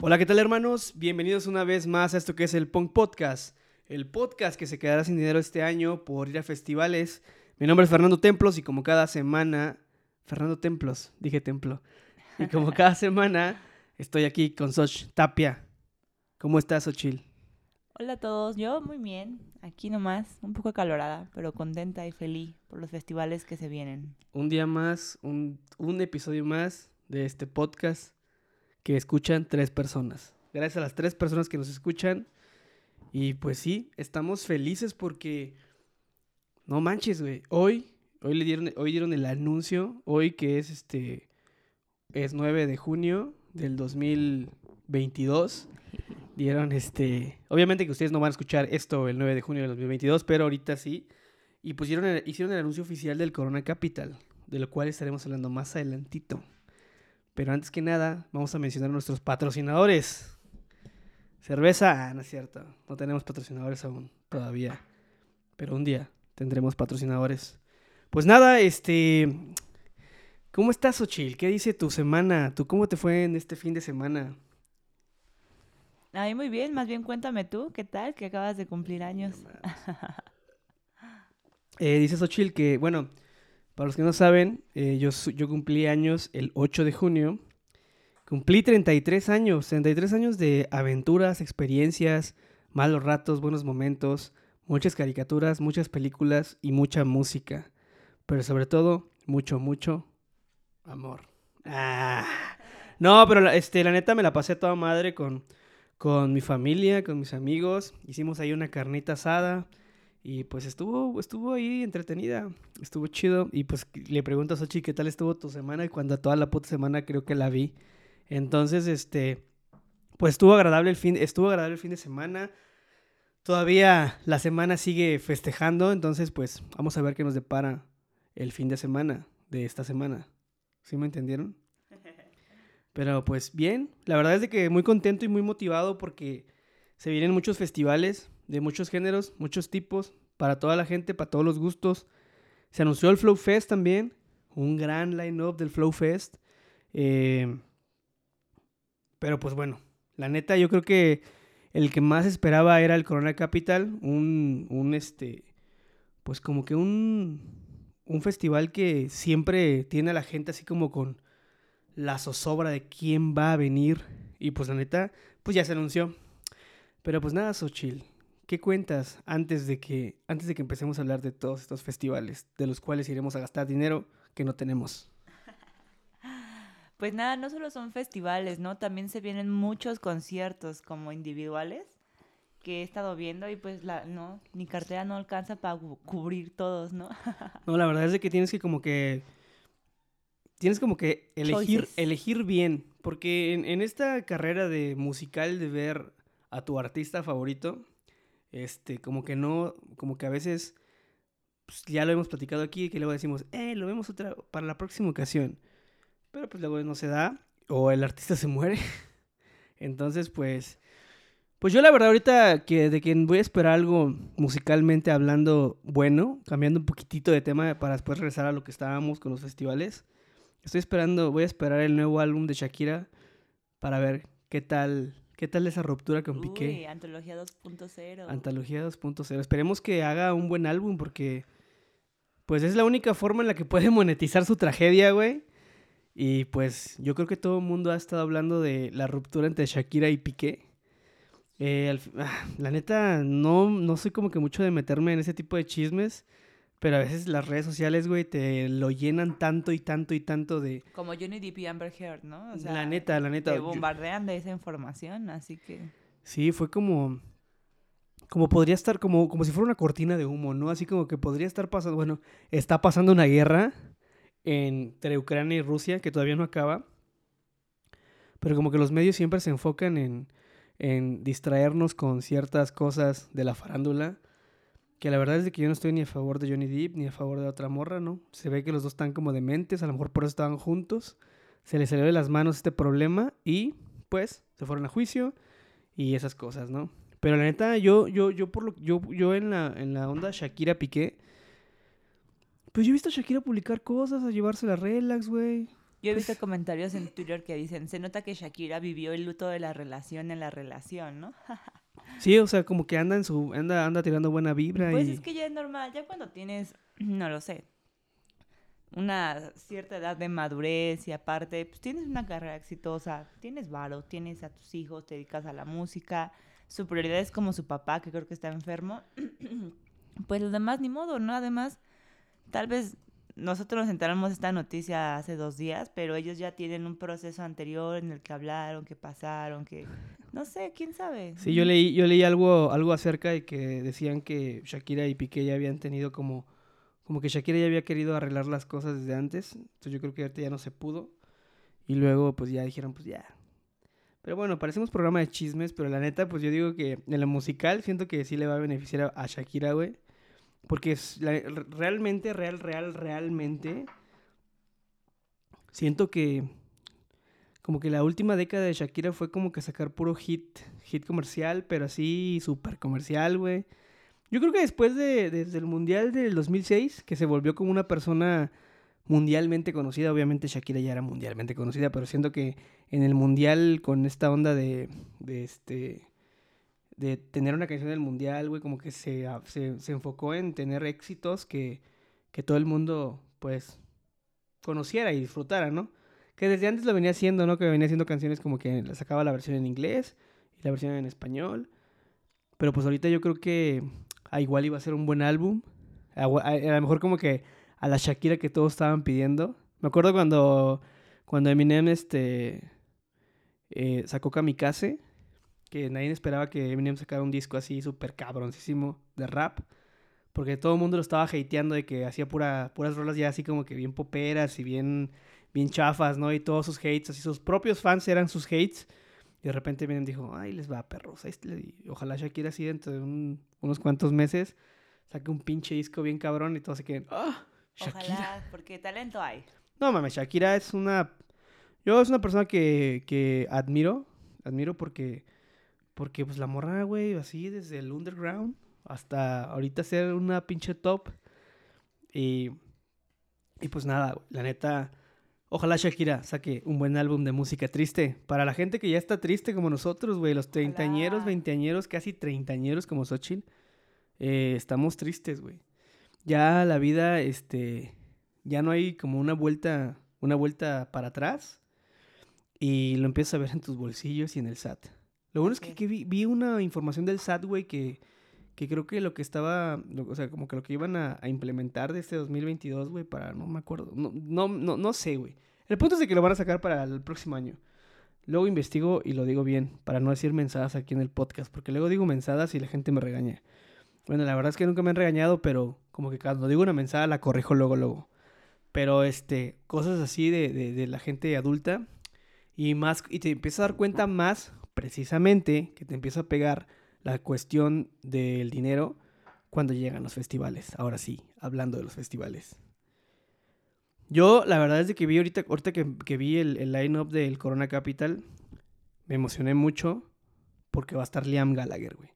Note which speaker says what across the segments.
Speaker 1: Hola, ¿qué tal hermanos? Bienvenidos una vez más a esto que es el Punk Podcast, el podcast que se quedará sin dinero este año por ir a festivales. Mi nombre es Fernando Templos y como cada semana, Fernando Templos, dije templo, y como cada semana estoy aquí con Soch Tapia. ¿Cómo estás, Ochil?
Speaker 2: Hola a todos, yo muy bien, aquí nomás, un poco acalorada, pero contenta y feliz por los festivales que se vienen.
Speaker 1: Un día más, un, episodio más de este podcast que escuchan tres personas. Gracias a las tres personas que nos escuchan. Y pues sí, estamos felices porque no manches, güey. Hoy, hoy le dieron, hoy dieron el anuncio, hoy que es este es 9 de junio del 2022. Dieron este, obviamente que ustedes no van a escuchar esto el 9 de junio del 2022, pero ahorita sí. Y pusieron el- hicieron el anuncio oficial del Corona Capital, de lo cual estaremos hablando más adelantito. Pero antes que nada, vamos a mencionar a nuestros patrocinadores. Cerveza, ah, no es cierto. No tenemos patrocinadores aún, todavía. Pero un día tendremos patrocinadores. Pues nada, este. ¿Cómo estás, Ochil? ¿Qué dice tu semana? ¿Tú cómo te fue en este fin de semana?
Speaker 2: A mí muy bien, más bien cuéntame tú, ¿qué tal? Que acabas de cumplir años.
Speaker 1: Eh, dice Xochitl que, bueno, para los que no saben, eh, yo, yo cumplí años el 8 de junio. Cumplí 33 años, 33 años de aventuras, experiencias, malos ratos, buenos momentos, muchas caricaturas, muchas películas y mucha música. Pero sobre todo, mucho, mucho amor. Ah. No, pero la, este, la neta me la pasé a toda madre con, con mi familia, con mis amigos. Hicimos ahí una carnita asada. Y pues estuvo, estuvo ahí entretenida, estuvo chido. Y pues le pregunto a Sochi qué tal estuvo tu semana y cuando toda la puta semana creo que la vi. Entonces, este, pues estuvo agradable el fin, estuvo agradable el fin de semana. Todavía la semana sigue festejando, entonces pues vamos a ver qué nos depara el fin de semana de esta semana. ¿Sí me entendieron? Pero pues bien, la verdad es de que muy contento y muy motivado porque se vienen muchos festivales de muchos géneros, muchos tipos, para toda la gente, para todos los gustos. Se anunció el Flow Fest también, un gran line-up del Flow Fest. Eh, pero pues bueno, la neta yo creo que el que más esperaba era el Corona Capital, un, un este, pues como que un, un festival que siempre tiene a la gente así como con la zozobra de quién va a venir. Y pues la neta, pues ya se anunció. Pero pues nada, Xochil, ¿qué cuentas antes de que antes de que empecemos a hablar de todos estos festivales de los cuales iremos a gastar dinero que no tenemos?
Speaker 2: Pues nada, no solo son festivales, ¿no? También se vienen muchos conciertos como individuales que he estado viendo y pues la, no, mi cartera no alcanza para cubrir todos, ¿no?
Speaker 1: No, la verdad es de que tienes que como que tienes como que elegir
Speaker 2: Choices.
Speaker 1: elegir bien, porque en, en esta carrera de musical de ver a tu artista favorito, este, como que no, como que a veces pues, ya lo hemos platicado aquí, que luego decimos, eh, lo vemos otra para la próxima ocasión. Pero pues luego no se da o el artista se muere. Entonces, pues pues yo la verdad ahorita que de que voy a esperar algo musicalmente hablando bueno, cambiando un poquitito de tema para después regresar a lo que estábamos con los festivales. Estoy esperando, voy a esperar el nuevo álbum de Shakira para ver qué tal, qué tal esa ruptura con
Speaker 2: Uy,
Speaker 1: Piqué.
Speaker 2: Antología 2.0.
Speaker 1: Antología 2.0. Esperemos que haga un buen álbum porque pues es la única forma en la que puede monetizar su tragedia, güey. Y pues yo creo que todo el mundo ha estado hablando de la ruptura entre Shakira y Piqué. Eh, al ah, la neta, no, no soy como que mucho de meterme en ese tipo de chismes, pero a veces las redes sociales, güey, te lo llenan tanto y tanto y tanto de...
Speaker 2: Como Johnny Depp y Amber Heard, ¿no? O sea,
Speaker 1: la neta, la neta.
Speaker 2: te bombardean de esa información, así que...
Speaker 1: Sí, fue como. Como podría estar, como, como si fuera una cortina de humo, ¿no? Así como que podría estar pasando. Bueno, está pasando una guerra entre Ucrania y Rusia que todavía no acaba. Pero como que los medios siempre se enfocan en, en distraernos con ciertas cosas de la farándula. Que la verdad es de que yo no estoy ni a favor de Johnny Depp ni a favor de otra morra, ¿no? Se ve que los dos están como dementes, a lo mejor por eso estaban juntos. Se les salió de las manos este problema y pues se fueron a juicio y esas cosas, ¿no? Pero la neta, yo, yo, yo por lo yo, yo en la, en la onda Shakira Piqué, Pues yo he visto a Shakira publicar cosas, a llevarse la relax, güey.
Speaker 2: Yo he
Speaker 1: Pues-
Speaker 2: visto comentarios en Twitter que dicen, se nota que Shakira vivió el luto de la relación en la relación, ¿no?
Speaker 1: Sí, o sea, como que anda en su, anda, anda tirando buena vibra
Speaker 2: Pues
Speaker 1: y...
Speaker 2: es que ya es normal, ya cuando tienes, no lo sé, una cierta edad de madurez y aparte, pues tienes una carrera exitosa, tienes varo, tienes a tus hijos, te dedicas a la música, su prioridad es como su papá, que creo que está enfermo, pues los demás ni modo, ¿no? Además, tal vez nosotros nos enteramos de esta noticia hace dos días, pero ellos ya tienen un proceso anterior en el que hablaron, que pasaron, que no sé, quién sabe.
Speaker 1: Sí, yo leí, yo leí algo, algo acerca de que decían que Shakira y Piqué ya habían tenido como, como que Shakira ya había querido arreglar las cosas desde antes. Entonces yo creo que ahorita ya no se pudo. Y luego pues ya dijeron pues ya. Pero bueno, parecemos programa de chismes, pero la neta pues yo digo que en la musical siento que sí le va a beneficiar a, Shakira, güey. Porque es realmente, real, real, realmente siento que como que la última década de Shakira fue como que sacar puro hit, hit comercial, pero así súper comercial, güey. Yo creo que después de, desde el Mundial del 2006, que se volvió como una persona mundialmente conocida, obviamente Shakira ya era mundialmente conocida, pero siento que en el Mundial con esta onda de, de este de tener una canción del mundial, güey, como que se, se, se enfocó en tener éxitos que, que todo el mundo, pues, conociera y disfrutara, ¿no? Que desde antes lo venía haciendo, ¿no? Que venía haciendo canciones como que sacaba la versión en inglés y la versión en español. Pero pues ahorita yo creo que a igual iba a ser un buen álbum. A lo mejor como que a la Shakira que todos estaban pidiendo. Me acuerdo cuando, cuando Eminem este, eh, sacó Kamikaze, que nadie esperaba que Eminem sacara un disco así súper cabroncísimo de rap. Porque todo el mundo lo estaba hateando de que hacía pura, puras rolas ya así como que bien poperas y bien, bien chafas, ¿no? Y todos sus hates, así sus propios fans eran sus hates. Y de repente Eminem dijo, ay, les va, perros. ahí está". Y ojalá Shakira así dentro de un- unos cuantos meses saque un pinche disco bien cabrón y todos se queden, ah, Shakira.
Speaker 2: Ojalá, porque talento hay.
Speaker 1: No mames, Shakira es una. Yo es una persona que, que admiro. Admiro porque. Porque pues la morra, güey, así desde el underground hasta ahorita ser una pinche top. Y. Y pues nada, la neta. Ojalá Shakira saque un buen álbum de música triste. Para la gente que ya está triste como nosotros, güey, los treintañeros, veinteañeros, casi treintañeros como Xochitl. eh, estamos tristes, güey. Ya la vida, este ya no hay como una vuelta, una vuelta para atrás y lo empiezas a ver en tus bolsillos y en el SAT. Lo bueno es que,
Speaker 2: Así es.
Speaker 1: que vi, vi una información del SAT, güey, que, que creo que lo que estaba, lo- o sea, como que lo que iban a, implementar de este 2022, güey, para, no me acuerdo, no, no, no, no sé, güey. El punto es de que lo van a sacar para el próximo año. Luego investigo y lo digo bien, para no decir mensadas aquí en el podcast, porque luego digo mensadas y la gente me regaña. Bueno, la verdad es que nunca me han regañado, pero como que cuando digo una mensada la corrijo luego, luego. Pero este, cosas así de, de, de la gente adulta y más, y te empiezas a dar cuenta más, precisamente, que te empieza a pegar la cuestión del dinero cuando llegan los festivales. Ahora sí, hablando de los festivales. Yo, la verdad es de que vi ahorita, ahorita que, que vi el, el line-up del Corona Capital, me emocioné mucho porque va a estar Liam Gallagher, güey.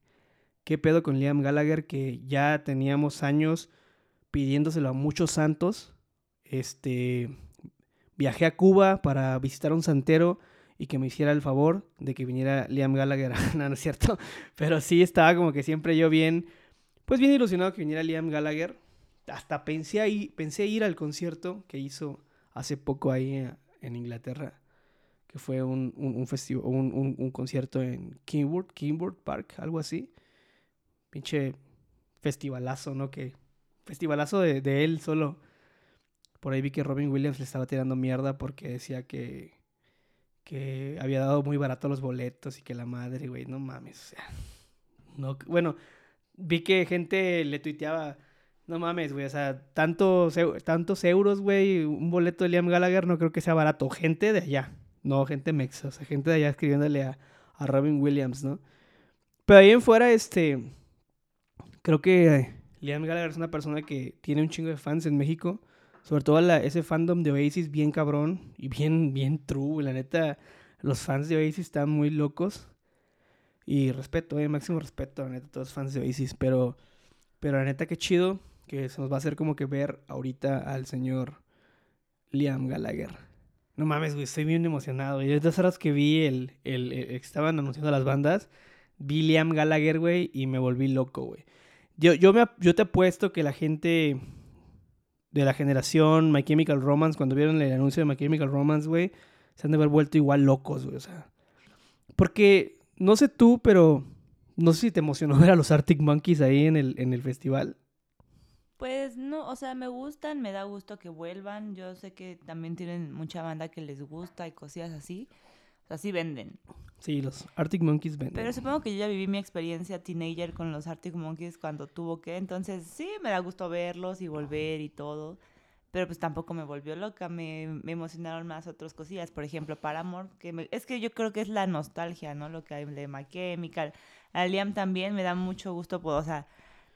Speaker 1: ¿Qué pedo con Liam Gallagher? Que ya teníamos años pidiéndoselo a muchos santos. Este, viajé a Cuba para visitar a un santero y que me hiciera el favor de que viniera Liam Gallagher. no, no es cierto. Pero sí estaba como que siempre yo bien, pues bien ilusionado que viniera Liam Gallagher. Hasta pensé, ahí, pensé ir al concierto que hizo hace poco ahí eh, en Inglaterra. Que fue un, un, un, un- un concierto en Kingwood, Kingwood Park, algo así. Pinche festivalazo, ¿no? Que festivalazo de, de él solo. Por ahí vi que Robin Williams le estaba tirando mierda porque decía que, que había dado muy barato los boletos y que la madre, güey, no mames. O sea, no, bueno, vi que gente le tuiteaba, no mames, güey, o sea, tantos, tantos euros, güey, un boleto de Liam Gallagher no creo que sea barato. Gente de allá, no gente mexa, o sea, gente de allá escribiéndole a, a Robin Williams, ¿no? Pero ahí en fuera, este, creo que Liam Gallagher es una persona que tiene un chingo de fans en México. Sobre todo la- ese fandom de Oasis bien cabrón y bien, bien true. La neta, los fans de Oasis están muy locos. Y respeto, eh, máximo respeto, la neta, a todos los fans de Oasis. Pero, pero la neta, qué chido que se nos va a hacer como que ver ahorita al señor Liam Gallagher. No mames, güey, estoy bien emocionado. Y desde horas que vi el, el, que estaban anunciando las bandas, vi Liam Gallagher, güey, y me volví loco, güey. Yo, yo, me, yo te apuesto que la gente de la generación My Chemical Romance, cuando vieron el anuncio de My Chemical Romance, güey, se han de haber vuelto igual locos, güey, o sea. Porque, no sé tú, pero no sé si te emocionó ver a los Arctic Monkeys ahí en el, en el festival.
Speaker 2: Pues no, o sea, me gustan, me da gusto que vuelvan. Yo sé que también tienen mucha banda que les gusta y cosillas así. O sea, sí venden.
Speaker 1: Sí, los Arctic Monkeys ven.
Speaker 2: Pero supongo que yo ya viví mi experiencia teenager con los Arctic Monkeys cuando tuvo que. Entonces sí, me da gusto verlos y volver y todo. Pero pues tampoco me volvió loca. Me, me emocionaron más otras cosillas. Por ejemplo, Paramore. Que me- es que yo creo que es la nostalgia, ¿no? Lo que hay de My Chemical. A Liam también me da mucho gusto. Pues, o sea,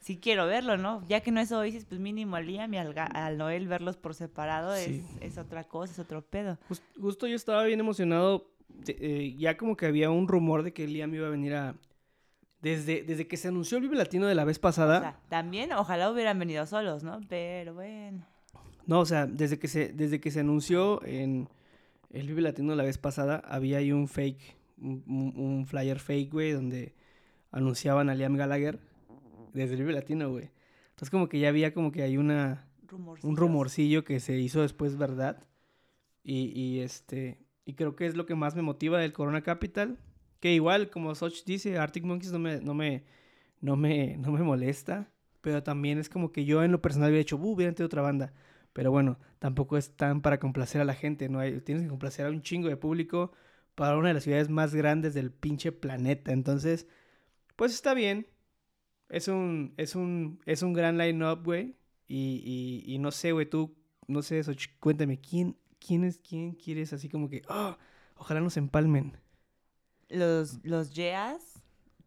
Speaker 2: sí quiero verlo, ¿no? Ya que no es Oasis, pues mínimo a Liam y al, al Noel verlos por separado
Speaker 1: Sí.
Speaker 2: es, es otra cosa, es otro pedo.
Speaker 1: Jus- Justo yo estaba bien emocionado. De- eh, ya como que había un rumor de que Liam iba a venir a. Desde, desde que se anunció el Vive Latino de la vez
Speaker 2: O
Speaker 1: pasada.
Speaker 2: sea, también ojalá hubieran venido solos, ¿no? Pero bueno.
Speaker 1: no, o sea, desde que se, desde que se anunció en el Vive Latino de la vez pasada, había ahí un fake, un, un- un flyer fake, güey, donde anunciaban a Liam Gallagher desde el Vive Latino, güey. Entonces como que ya había como que hay una, un
Speaker 2: Rumorcillos.
Speaker 1: rumorcillo que se hizo después verdad. Y, y, este. Y creo que es lo que más me motiva del Corona Capital. Que igual, como Soch dice, Arctic Monkeys no me, no me, no me, no me molesta. Pero también es como que yo en lo personal hubiera dicho, uh, hubiera tenido otra banda. Pero bueno, tampoco es tan para complacer a la gente, ¿no? Tienes que complacer a un chingo de público para una de las ciudades más grandes del pinche planeta. Entonces, pues está bien. Es un, es un, es un gran line-up, güey. Y, y, y no sé, güey, tú, no sé, Soch, cuéntame, ¿quién, quién es, quién quieres así como que, oh, ojalá nos empalmen?
Speaker 2: Los, los Yeas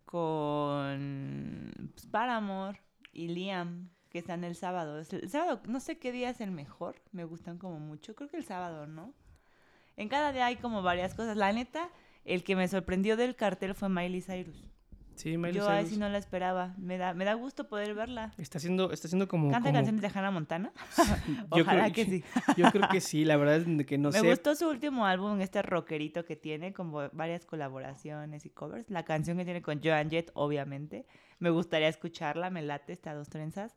Speaker 2: con pues, Paramore y Liam, que están el sábado. El sábado, no sé qué día es el mejor, me gustan como mucho. Creo que el sábado, ¿no? En cada día hay como varias cosas. La neta, el que me sorprendió del cartel fue Miley Cyrus.
Speaker 1: Sí, Miley
Speaker 2: Yo a
Speaker 1: Cyrus.
Speaker 2: sí no la esperaba. Me da, me da gusto poder verla.
Speaker 1: Está haciendo, está haciendo como...
Speaker 2: ¿Canta
Speaker 1: como-
Speaker 2: canciones de Hannah Montana?
Speaker 1: Yo
Speaker 2: Ojalá
Speaker 1: creo-
Speaker 2: que sí.
Speaker 1: Yo creo que sí, la verdad es que no
Speaker 2: me
Speaker 1: sé.
Speaker 2: gustó su último álbum, este rockerito que tiene, como varias colaboraciones y covers. La canción que tiene con Joan Jett, obviamente. Me gustaría escucharla, me late, está a dos trenzas.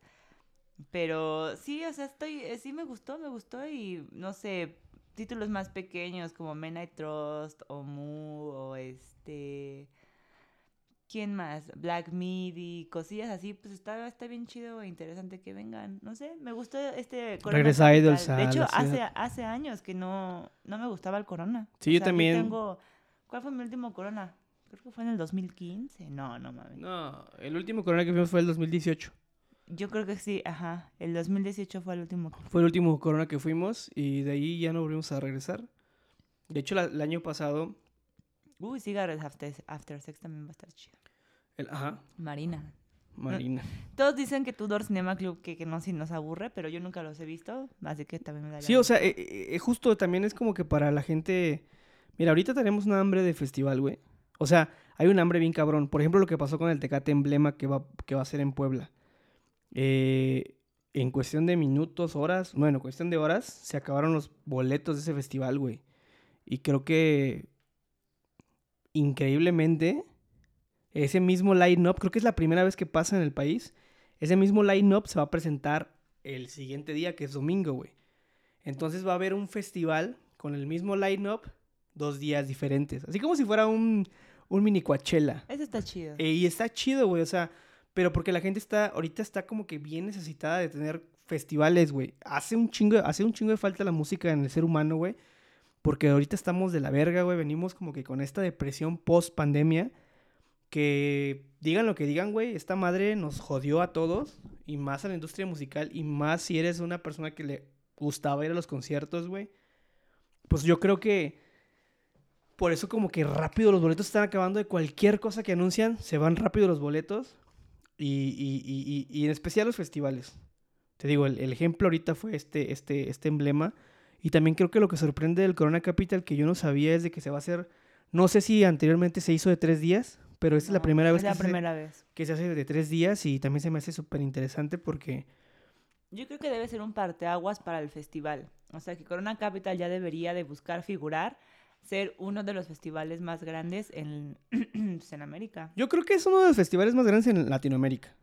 Speaker 2: Pero sí, o sea, estoy, eh, sí me gustó, me gustó y no sé, títulos más pequeños como Men I Trust o Moo o este... ¿Quién más? Black Midi, cosillas así, pues está, está bien chido e interesante que vengan. No sé, me gustó este Corona
Speaker 1: Regresa. Idols
Speaker 2: De hecho, hace, hace años que no, no me gustaba el Corona.
Speaker 1: Sí, yo también.
Speaker 2: tengo- ¿Cuál fue mi último Corona? Creo que fue en el 2015. No, no mames.
Speaker 1: No, el último Corona que fuimos fue el 2018.
Speaker 2: Yo creo que sí, ajá. El 2018 fue el último.
Speaker 1: Fue el último Corona que fuimos y de ahí ya no volvimos a regresar. De hecho, la- el año pasado,
Speaker 2: Uy, Cigarettes After, After Sex también va a estar chido.
Speaker 1: el, ajá,
Speaker 2: Marina.
Speaker 1: Marina.
Speaker 2: Todos dicen que Tudor Cinema Club que, que no si nos aburre, pero yo nunca los he visto, así que también me da
Speaker 1: Sí, o sea, eh, eh, eh, justo también es como que para la gente... Mira, ahorita tenemos un hambre de festival, güey. O sea, hay un hambre bien cabrón. Por ejemplo, lo que pasó con el Tecate Emblema que va, que va a ser en Puebla. Eh, en cuestión de minutos, horas, bueno, en cuestión de horas, se acabaron los boletos de ese festival, güey. Y creo que increíblemente, ese mismo line-up, creo que es la primera vez que pasa en el país, ese mismo line-up se va a presentar el siguiente día, que es domingo, güey. Entonces va a haber un festival con el mismo line-up dos días diferentes. Así como si fuera un, un mini Coachella.
Speaker 2: Eso está chido.
Speaker 1: Eh, y está chido, güey, o sea, pero porque la gente está, ahorita está como que bien necesitada de tener festivales, güey. Hace un chingo, hace un chingo de falta la música en el ser humano, güey. Porque ahorita estamos de la verga, güey. Venimos como que con esta depresión post pandemia. Que digan lo que digan, güey. Esta madre nos jodió a todos. Y más a la industria musical. Y más si eres una persona que le gustaba ir a los conciertos, güey. Pues yo creo que por eso como que rápido los boletos están acabando de cualquier cosa que anuncian, se van rápido los boletos y, y- y- y- en especial los festivales. Te digo, el, el ejemplo ahorita fue este, este, este emblema y también creo que lo que sorprende del Corona Capital que yo no sabía es de que se va a hacer, no sé si anteriormente se hizo de tres días, pero esta es la primera vez
Speaker 2: es la
Speaker 1: que, se
Speaker 2: vez.
Speaker 1: que se hace de tres días y también se me hace súper interesante porque
Speaker 2: Yo creo que debe ser un parteaguas para el festival. O sea, que Corona Capital ya debería de buscar figurar ser uno de los festivales más grandes en, pues, en América.
Speaker 1: Yo creo que es uno de los festivales más grandes en Latinoamérica.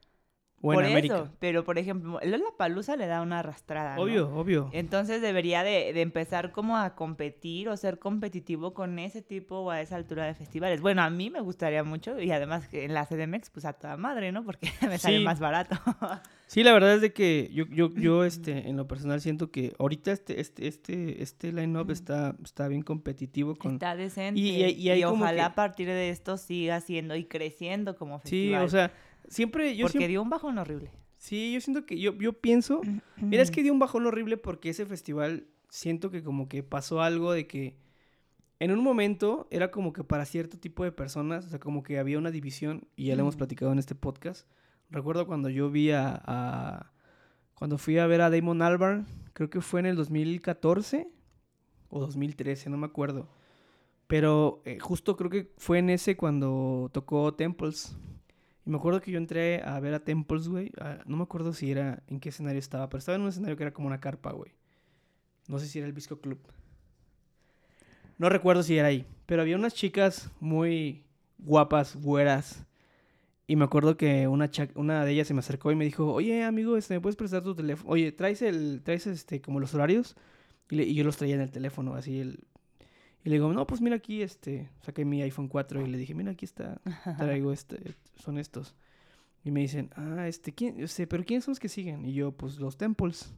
Speaker 1: O
Speaker 2: por
Speaker 1: en América.
Speaker 2: eso, pero por ejemplo, el Palusa le da una arrastrada. ¿no?
Speaker 1: Obvio, obvio.
Speaker 2: Entonces debería de, de empezar como a competir o ser competitivo con ese tipo o a esa altura de festivales. Bueno, a mí me gustaría mucho y además en la CDMX pues a toda madre, ¿no? Porque me sale
Speaker 1: Sí.
Speaker 2: más barato.
Speaker 1: Sí, la verdad es de que yo, yo, yo este, en lo personal siento que ahorita este, este, este, este line-up está, está bien competitivo con...
Speaker 2: Está decente.
Speaker 1: Y-
Speaker 2: Y,
Speaker 1: y-
Speaker 2: ojalá
Speaker 1: que-
Speaker 2: a partir de esto siga siendo y creciendo como
Speaker 1: Sí,
Speaker 2: festival.
Speaker 1: o sea, siempre yo
Speaker 2: porque
Speaker 1: siempre-
Speaker 2: dio un bajón horrible.
Speaker 1: Sí, yo siento que yo, yo pienso... Mira, es que dio un bajón horrible porque ese festival siento que como que pasó algo de que en un momento era como que para cierto tipo de personas, o sea, como que había una división y ya lo hemos
Speaker 2: Mm.
Speaker 1: platicado en este podcast. Recuerdo cuando yo vi a, a- cuando fui a ver a Damon Albarn, creo que fue en el 2014 o 2013, no me acuerdo. Pero eh, justo creo que fue en ese cuando tocó Temples. Y me acuerdo que yo entré a ver a Temples, güey. No me acuerdo si era en qué escenario estaba, pero estaba en un escenario que era como una carpa, güey. No sé si era el Visco Club. No recuerdo si era ahí. Pero había unas chicas muy guapas, güeras. Y me acuerdo que una, cha- una de ellas se me acercó y me dijo, oye, amigo, este, ¿me puedes prestar tu teléfono? Oye, ¿traes, el, traes este, como los horarios? Y yo los traía en el teléfono, así. El... Y le digo, no, pues mira aquí, este, saqué mi iPhone 4 y le dije, mira, aquí está, traigo este, son estos. Y me dicen, ah, este, ¿quién? Este, pero ¿quiénes son los que siguen? Y yo, pues los temples,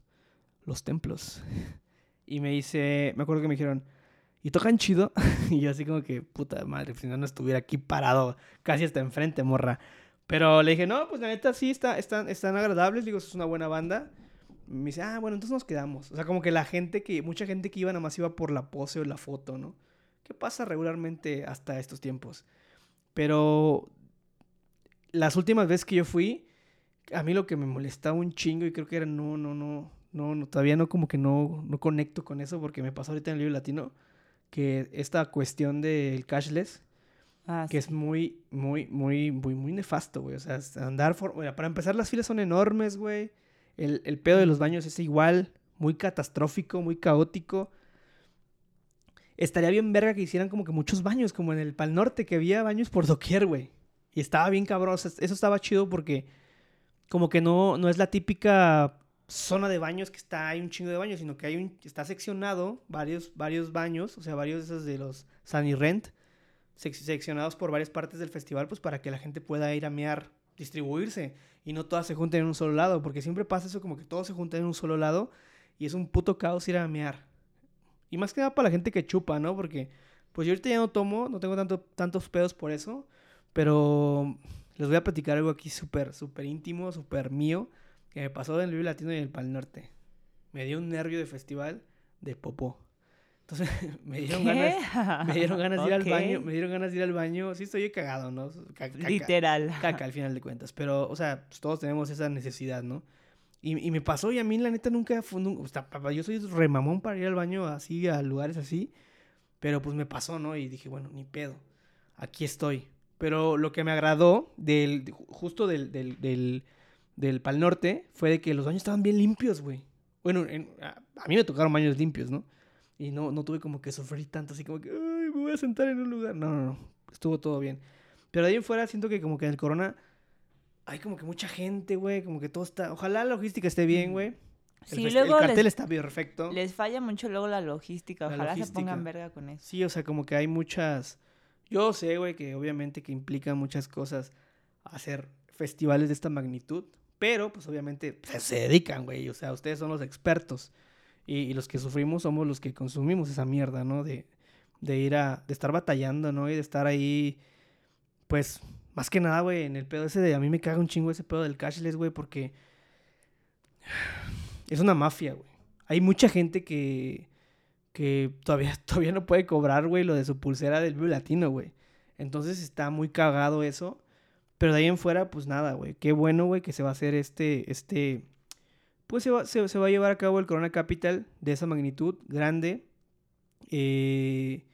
Speaker 1: los templos. Y me dice, me acuerdo que me dijeron, ¿y tocan chido? y yo así como que, puta madre, si no, no estuviera aquí parado casi hasta enfrente, morra. Pero le dije, no, pues la neta sí, está, están, están agradables, digo, es una buena banda. Me dice, ah, bueno, entonces nos quedamos. O sea, como que la gente que, mucha gente que iba nada más iba por la pose o la foto, ¿no? ¿Qué pasa regularmente hasta estos tiempos? Pero las últimas veces que yo fui, a mí lo que me molestaba un chingo y creo que era, no, no, no, no, no todavía no como que no, no conecto con eso porque me pasó ahorita en el libro latino que esta cuestión del cashless,
Speaker 2: Ah,
Speaker 1: que
Speaker 2: sí.
Speaker 1: es muy, muy, muy, muy, muy nefasto, güey. O sea, andar... For... bueno, para empezar, las filas son enormes, güey. El, el pedo de los baños es igual, muy catastrófico, muy caótico. Estaría bien verga que hicieran como que muchos baños, como en el Pal Norte, que había baños por doquier, güey. Y estaba bien cabrón. eso estaba chido porque como que no, no es la típica zona de baños que está, hay un chingo de baños, sino que hay un, está seccionado varios, varios baños, o sea, varios de esos de los Sunny Rent, sec- seccionados por varias partes del festival, pues para que la gente pueda ir a mear, distribuirse, y no todas se junten en un solo lado, porque siempre pasa eso como que todos se juntan en un solo lado, y es un puto caos ir a mear. Y más que nada para la gente que chupa, ¿no? Porque, pues yo ahorita ya no tomo, no tengo tanto, tantos pedos por eso, pero les voy a platicar algo aquí súper, súper íntimo, súper mío, que me pasó en el Latino y en el Pal Norte. Me dio un nervio de festival de popó. Entonces me dieron
Speaker 2: ¿Qué?
Speaker 1: ganas, me dieron ganas de ir al baño, me dieron ganas de ir al baño. Sí estoy cagado, ¿no? Caca,
Speaker 2: Literal.
Speaker 1: caca al final de cuentas, pero o sea, pues, todos tenemos esa necesidad, ¿no? Y, y me pasó y a mí la neta nunca fue, o sea, papá, yo soy remamón para ir al baño así, a lugares así, pero pues me pasó, ¿no? Y dije, bueno, ni pedo, aquí estoy. Pero lo que me agradó del, de- ju- justo del, del, del, del Pal Norte fue de que los baños estaban bien limpios, güey. Bueno, en- a, a mí me tocaron baños limpios, ¿no? Y no, no tuve como que sufrir tanto, así como que, ay, me voy a sentar en un lugar. No, no, no, estuvo todo bien. Pero de ahí en fuera siento que como que en el Corona hay como que mucha gente, güey, como que todo está... Ojalá la logística esté bien, güey. El,
Speaker 2: Sí,
Speaker 1: festi-
Speaker 2: luego
Speaker 1: el cartel
Speaker 2: les,
Speaker 1: está perfecto.
Speaker 2: les falla mucho luego la logística.
Speaker 1: La
Speaker 2: Ojalá se pongan verga con eso.
Speaker 1: Sí, o sea, como que hay muchas... Yo sé, güey, que obviamente que implica muchas cosas hacer festivales de esta magnitud, pero pues obviamente pues, se dedican, güey, o sea, ustedes son los expertos y, los que sufrimos somos los que consumimos esa mierda, ¿no? De, de ir a, de estar batallando, ¿no? Y de estar ahí, pues, más que nada, güey, en el pedo ese de, a mí me caga un chingo ese pedo del cashless, güey, porque es una mafia, güey. Hay mucha gente que, que todavía, todavía no puede cobrar, güey, lo de su pulsera del Vive Latino, güey. Entonces está muy cagado eso. Pero de ahí en fuera, pues nada, güey. Qué bueno, güey, que se va a hacer este, este... Pues se va, se, se va a llevar a cabo el Corona Capital de esa magnitud, grande. Eh,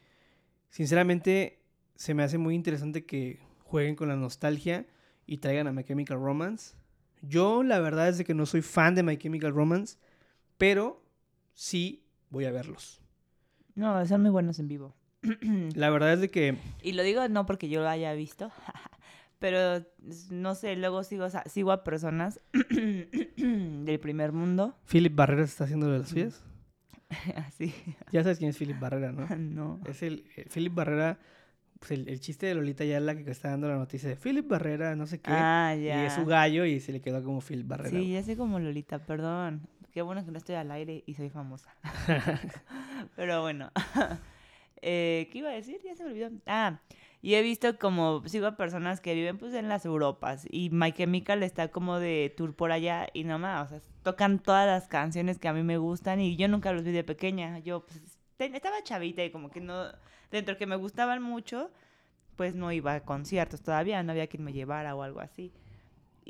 Speaker 1: sinceramente, se me hace muy interesante que jueguen con la nostalgia y traigan a My Chemical Romance. Yo la verdad es de que no soy fan de My Chemical Romance, pero sí voy a verlos.
Speaker 2: No, son muy buenos en vivo.
Speaker 1: La verdad es de que
Speaker 2: Y lo digo no porque yo lo haya visto, pero no sé, luego sigo, sigo a personas del primer mundo.
Speaker 1: Philip Barrera está haciendo de las suyas.
Speaker 2: Así.
Speaker 1: Ya sabes quién es Philip Barrera, ¿no?
Speaker 2: No.
Speaker 1: Es el eh, Philip Barrera, pues el, el chiste de Lolita ya la que está dando la noticia de Philip Barrera, no sé qué.
Speaker 2: Ah,
Speaker 1: y
Speaker 2: ya.
Speaker 1: es su gallo y se le quedó como Philip Barrera.
Speaker 2: Sí, ya sé como Lolita, perdón. Qué bueno que no estoy al aire y soy famosa. Pero bueno. Eh, ¿Qué iba a decir? Ya se me olvidó. Ah, y he visto como, sigo a personas que viven pues en las Europas y My Chemical está como de tour por allá y no más, o sea, tocan todas las canciones que a mí me gustan y yo nunca los vi de pequeña. Yo pues estaba chavita y como que no, dentro que me gustaban mucho, pues no iba a conciertos todavía, no había quien me llevara o algo así.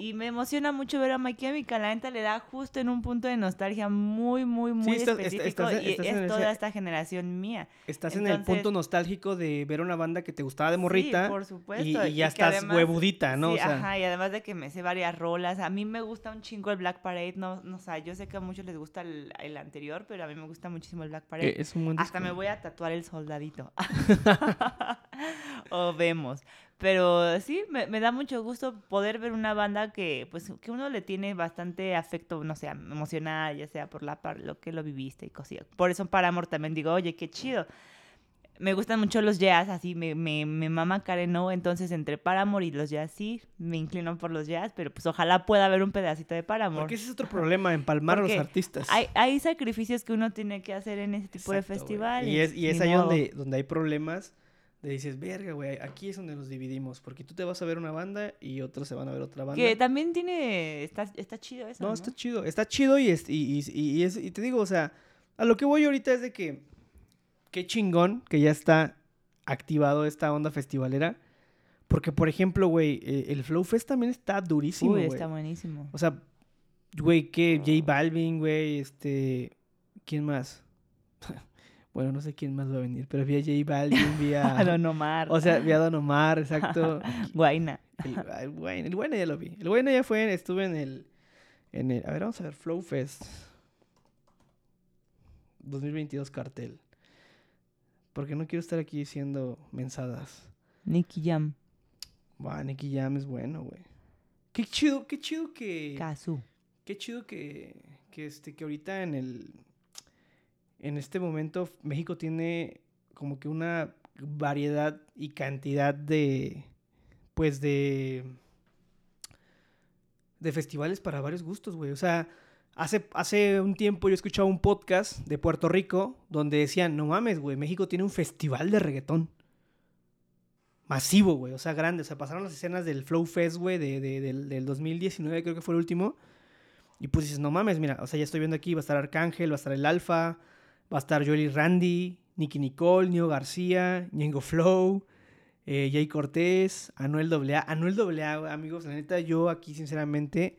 Speaker 2: Y me emociona mucho ver a My Chemical. La neta le da justo en un punto de nostalgia muy, muy, muy
Speaker 1: estás- est-
Speaker 2: específico.
Speaker 1: estás-
Speaker 2: y
Speaker 1: estás
Speaker 2: es
Speaker 1: ese-
Speaker 2: toda esta generación mía.
Speaker 1: Estás en el punto nostálgico de ver una banda que te gustaba de morrita
Speaker 2: Sí, por supuesto.
Speaker 1: y, y ya estás
Speaker 2: además-
Speaker 1: huevudita, ¿no?
Speaker 2: Sí,
Speaker 1: o sea,
Speaker 2: ajá, y además de que me sé varias rolas. A mí me gusta un chingo el Black Parade. No, no o sea, yo sé que a muchos les gusta el, el anterior, pero a mí me gusta muchísimo el Black Parade.
Speaker 1: eh, es un buen
Speaker 2: Hasta me voy a tatuar el soldadito. o vemos. Pero sí, me, me da mucho gusto poder ver una banda que, pues, que uno le tiene bastante afecto, no sé, emocional, ya sea por la par lo que lo viviste y cosas. Por eso para amor también digo, oye, qué chido. Me gustan mucho los jazz, así me, me, me mama Karen O, entonces entre Paramore y los jazz sí, me inclino por los jazz, pero pues ojalá pueda haber un pedacito de Paramore.
Speaker 1: Porque ese es otro problema, empalmar a los artistas.
Speaker 2: Hay, hay sacrificios que uno tiene que hacer en ese tipo de
Speaker 1: Exacto,
Speaker 2: festivales.
Speaker 1: Y es, y es ahí
Speaker 2: modo.
Speaker 1: donde, donde hay problemas de dices, verga, güey, aquí es donde nos dividimos, porque tú te vas a ver una banda y otros se van a ver otra banda.
Speaker 2: Que también tiene. Está, está chido eso.
Speaker 1: No,
Speaker 2: No,
Speaker 1: está chido, está chido y, es, y, y- y es- y te digo, o sea, a lo que voy ahorita es de que qué chingón que ya está activado esta onda festivalera, porque por ejemplo, güey, eh, el Flow Fest también está durísimo,
Speaker 2: Uy, está buenísimo.
Speaker 1: O sea, güey, que J Balvin, güey, este, ¿quién más? bueno, no sé quién más va a venir, pero vi a J Balvin, vi a...
Speaker 2: A Don Omar.
Speaker 1: O sea, vi a Don Omar, exacto.
Speaker 2: Guaina.
Speaker 1: El, el Guayna, el ya lo vi. El Guayna ya fue, estuve en el, en el, a ver, vamos a ver, Flow Fest 2022 cartel. Porque no quiero estar aquí diciendo mensadas.
Speaker 2: Nicky Jam.
Speaker 1: Va, Nicky Jam es bueno, güey. Qué chido, qué chido que,
Speaker 2: Kazu.
Speaker 1: qué chido que, que este, que ahorita en el, en este momento México tiene como que una variedad y cantidad de, pues de, de festivales para varios gustos, güey. O sea, hace, hace un tiempo yo escuchaba un podcast de Puerto Rico donde decían, no mames, güey, México tiene un festival de reggaetón. Masivo, güey, o sea, grande. O sea, pasaron las escenas del Flow Fest, güey, de, de- del, del 2019, creo que fue el último. Y pues dices, no mames, mira, o sea, ya estoy viendo aquí, va a estar Arcángel, va a estar el Alfa, va a estar Joel y Randy, Nicky Nicole, Nio García, Ñengo Flow, eh, Jay Cortés, Anuel AA. Anuel AA, amigos, la neta, yo aquí, sinceramente,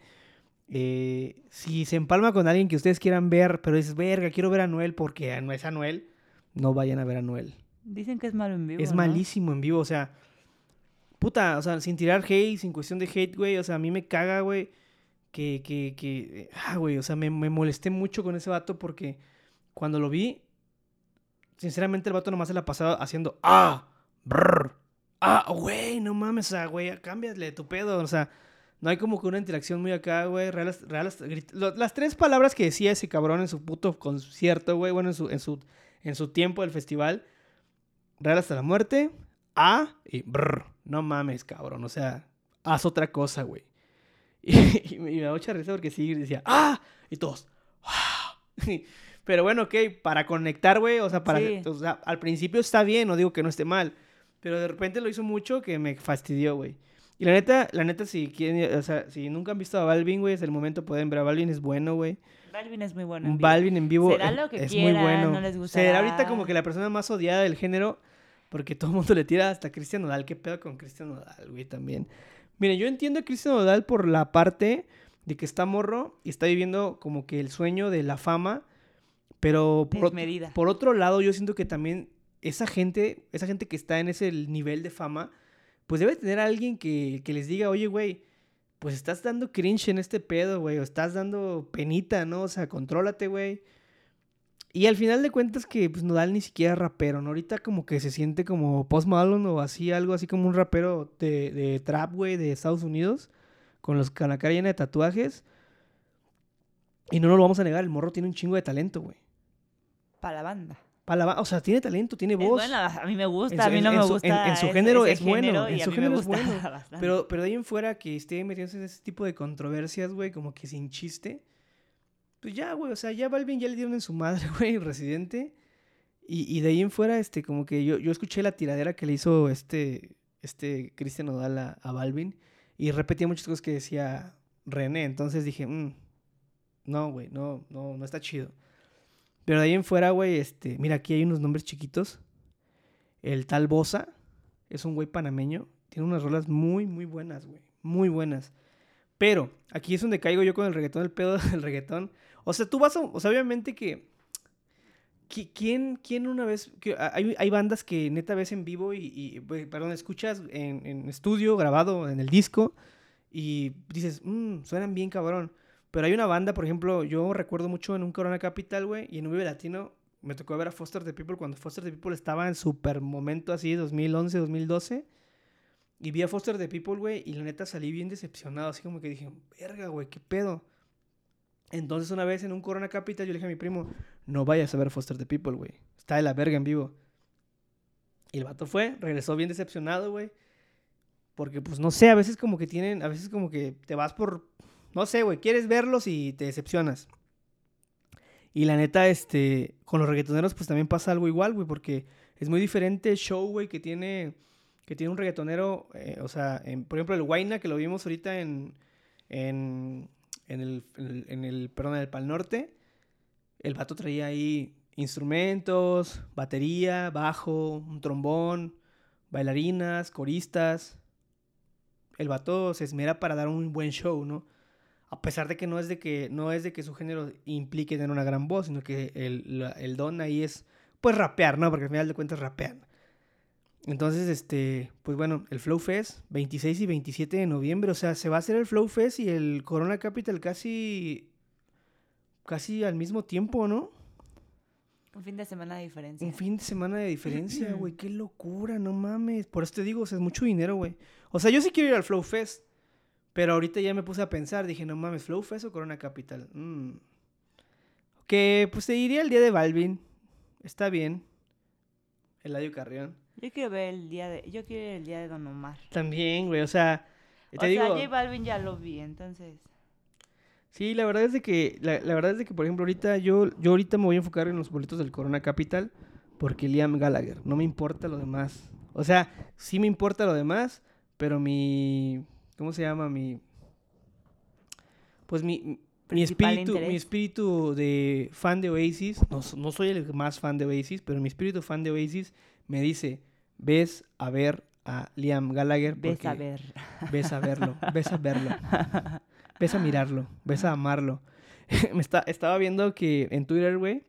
Speaker 1: eh, si se empalma con alguien que ustedes quieran ver, pero es verga, quiero ver a Anuel porque no es Anuel, no vayan a ver a Anuel.
Speaker 2: Dicen que es malo en vivo.
Speaker 1: Es
Speaker 2: ¿no?
Speaker 1: malísimo en vivo, o sea, puta, o sea, sin tirar hate, sin cuestión de hate, güey, o sea, a mí me caga, güey, que, que, que, ah, güey, o sea, me, me molesté mucho con ese vato porque cuando lo vi, sinceramente el vato nomás se la pasaba haciendo, ah, brr, ah, güey, no mames, o sea, güey, cámbiale tu pedo, o sea, no hay como que una interacción muy acá, güey, real, real- las tres palabras que decía ese cabrón en su puto concierto, güey, bueno, en su, en su, en su tiempo del festival, Real hasta la muerte, A y brr. No mames, cabrón. O sea, haz otra cosa, güey. Y, y me da mucha risa porque sí decía, ¡ah! Y todos, ¡ah! Pero bueno, ok, para conectar, güey, o sea, para,
Speaker 2: Sí.
Speaker 1: o sea, al principio está bien, no digo que no esté mal, pero de repente lo hizo mucho que me fastidió, güey. Y la neta, la neta, si quieren, o sea, si nunca han visto a Balvin, güey, es el momento pueden ver a Balvin, es bueno, güey.
Speaker 2: Balvin es muy bueno. en vivo.
Speaker 1: Balvin en vivo
Speaker 2: Será lo que
Speaker 1: es muy bueno.
Speaker 2: no les
Speaker 1: Será ahorita
Speaker 2: gustará.
Speaker 1: como que la persona más odiada del género, porque todo el mundo le tira hasta Cristian Nodal. ¿Qué pedo con Cristian Nodal, güey? También. Miren, yo entiendo a Cristian Nodal por la parte de que está morro y está viviendo como que el sueño de la fama, pero por, otro lado yo siento que también esa gente, esa gente que está en ese nivel de fama, pues debe tener a alguien que, que les diga, oye, güey, pues estás dando cringe en este pedo, güey, o estás dando penita, ¿no? O sea, contrólate, güey. Y al final de cuentas que pues Nodal ni siquiera rapero, ¿no? Ahorita como que se siente como Post Malone o así, algo así como un rapero de, de trap, güey, de Estados Unidos, con, los, con la cara llena de tatuajes. Y no nos lo vamos a negar, el morro tiene un chingo de talento, güey.
Speaker 2: Para la banda.
Speaker 1: Para la o sea, tiene talento, tiene
Speaker 2: Es
Speaker 1: voz.
Speaker 2: bueno, a mí me gusta, a mí no
Speaker 1: en-
Speaker 2: me
Speaker 1: su-
Speaker 2: gusta.
Speaker 1: en- en su género
Speaker 2: ese
Speaker 1: es bueno, en su género es bueno,
Speaker 2: bastante.
Speaker 1: Pero, pero de ahí en fuera que esté metiéndose en ese tipo de controversias, güey, como que sin chiste. Pues ya, güey, o sea, ya Balvin ya le dieron en su madre, güey, Residente. Y, y de ahí en fuera, este, como que yo, yo escuché la tiradera que le hizo este, este Cristian Nodal a, a Balvin. Y repetía muchas cosas que decía René. Entonces dije, "Mm, no, güey, no, no, no está chido. Pero de ahí en fuera, güey, este, mira, aquí hay unos nombres chiquitos. El tal Bosa es un güey panameño. Tiene unas rolas muy, muy buenas, güey. Muy buenas. Pero aquí es donde caigo yo con el reggaetón, el pedo del reggaetón. O sea, tú vas a. O sea, obviamente que. qui- ¿Quién, quién una vez.? que hay, hay bandas que neta ves en vivo y. perdón, escuchas en, en estudio, grabado en el disco. Y dices, mmm, suenan bien cabrón. Pero hay una banda, por ejemplo, yo recuerdo mucho en un Corona Capital, güey, y en un Vive Latino. Me tocó ver a Foster the People cuando Foster the People estaba en super momento así, 2011, 2012. Y vi a Foster the People, güey, y la neta salí bien decepcionado. Así como que dije, verga, güey, qué pedo. Entonces, una vez en un Corona Capital, yo le dije a mi primo, no vayas a ver Foster the People, güey. Está de la verga en vivo. Y el vato fue, regresó bien decepcionado, güey. Porque, pues, no sé, a veces como que tienen, a veces como que te vas por, no sé, güey, quieres verlos y te decepcionas. Y la neta, este, con los reggaetoneros, pues también pasa algo igual, güey, porque es muy diferente el show, güey, que tiene, que tiene un reggaetonero, eh, o sea, en- por ejemplo, el Huayna, que lo vimos ahorita en, en, en el, en el, en el- perdón, en el Pal Norte, el vato traía ahí instrumentos, batería, bajo, un trombón, bailarinas, coristas. El vato se esmera para dar un buen show, ¿no? A pesar de que no es de que, no es de que su género implique tener una gran voz, sino que el, la- el don ahí es, pues, rapear, ¿no? Porque al final de cuentas rapean. Entonces, este, pues bueno, el Flow Fest, 26 y 27 de noviembre, o sea, se va a hacer el Flow Fest y el Corona Capital casi, casi al mismo tiempo, ¿no?
Speaker 2: Un fin de semana de diferencia.
Speaker 1: Un fin de semana de diferencia, güey, qué locura, no mames. Por eso te digo, o sea, es mucho dinero, güey. O sea, yo sí quiero ir al Flow Fest, pero ahorita ya me puse a pensar, dije, no mames, Flow Fest o Corona Capital. Mm. Que, pues te diría el día de Balvin, está bien. Eladio Carrión.
Speaker 2: Yo quiero ver el día de, yo quiero ir el día de Don Omar.
Speaker 1: También, güey, o sea, te
Speaker 2: o
Speaker 1: digo...
Speaker 2: sea, J Balvin ya lo vi, entonces.
Speaker 1: Sí, la verdad es de que, la, la verdad es de que, por ejemplo, ahorita yo, yo ahorita me voy a enfocar en los boletos del Corona Capital porque Liam Gallagher, no me importa lo demás. O sea, sí me importa lo demás, pero mi, ¿cómo se llama? Mi, pues mi, mi espíritu, mi espíritu de fan de Oasis, no, soy el más fan de Oasis, pero mi espíritu fan de Oasis me dice, ves a ver a Liam Gallagher
Speaker 2: Ves a ver.
Speaker 1: Ves a verlo, ves a verlo. Ves a mirarlo, ves a amarlo. Me está, estaba viendo que en Twitter, güey,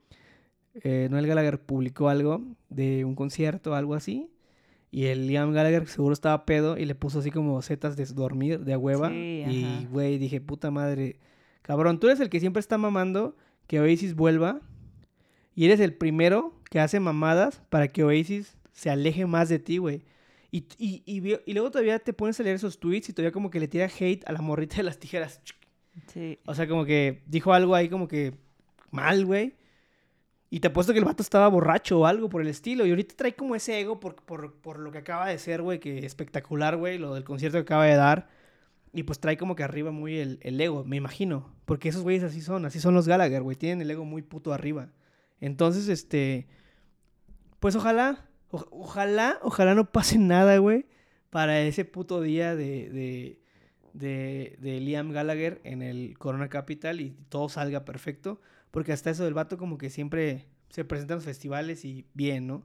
Speaker 1: eh, Noel Gallagher publicó algo de un concierto, algo así. Y el Liam Gallagher seguro estaba pedo y le puso así como setas de dormir, de a hueva.
Speaker 2: Sí,
Speaker 1: y, güey, dije, puta madre. Cabrón, tú eres el que siempre está mamando que Oasis vuelva. Y eres el primero que hace mamadas para que Oasis se aleje más de ti, güey. Y, y, y, y luego todavía te pones a leer esos tweets y todavía como que le tira hate a la morrita de las tijeras.
Speaker 2: Sí.
Speaker 1: O sea, como que dijo algo ahí como que mal, güey. Y te apuesto que el vato estaba borracho o algo por el estilo. Y ahorita trae como ese ego por, por, por lo que acaba de ser, güey, que espectacular, güey, lo del concierto que acaba de dar. Y pues trae como que arriba muy el, el ego, me imagino. Porque esos güeyes así son, así son los Gallagher, güey. Tienen el ego muy puto arriba. Entonces, este... Pues ojalá, ojalá, ojalá no pase nada, güey, para ese puto día de, de, de Liam Gallagher en el Corona Capital y todo salga perfecto. Porque hasta eso del vato como que siempre se presenta en los festivales y bien, ¿no?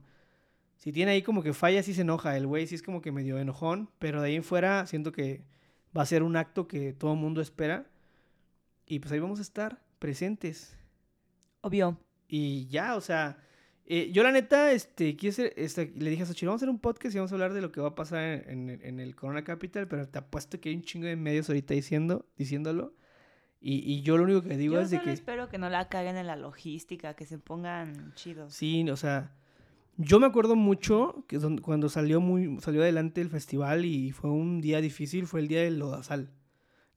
Speaker 1: Si tiene ahí como que falla, sí se enoja. El güey sí es como que medio enojón, pero de ahí en fuera siento que va a ser un acto que todo el mundo espera. Y pues ahí vamos a estar presentes.
Speaker 2: Obvio.
Speaker 1: Y ya, o sea, Eh, yo la neta, este, hacer, este, le dije a Xochitl, vamos a hacer un podcast y vamos a hablar de lo que va a pasar en, en- en el Corona Capital, pero te apuesto que hay un chingo de medios ahorita diciendo, diciéndolo. Y, y yo lo único que digo
Speaker 2: Yo
Speaker 1: es de que...
Speaker 2: espero que no la caguen en la logística, que se pongan chidos.
Speaker 1: Sí, o sea, yo me acuerdo mucho que cuando salió muy salió adelante el festival y fue un día difícil, fue el día del lodazal,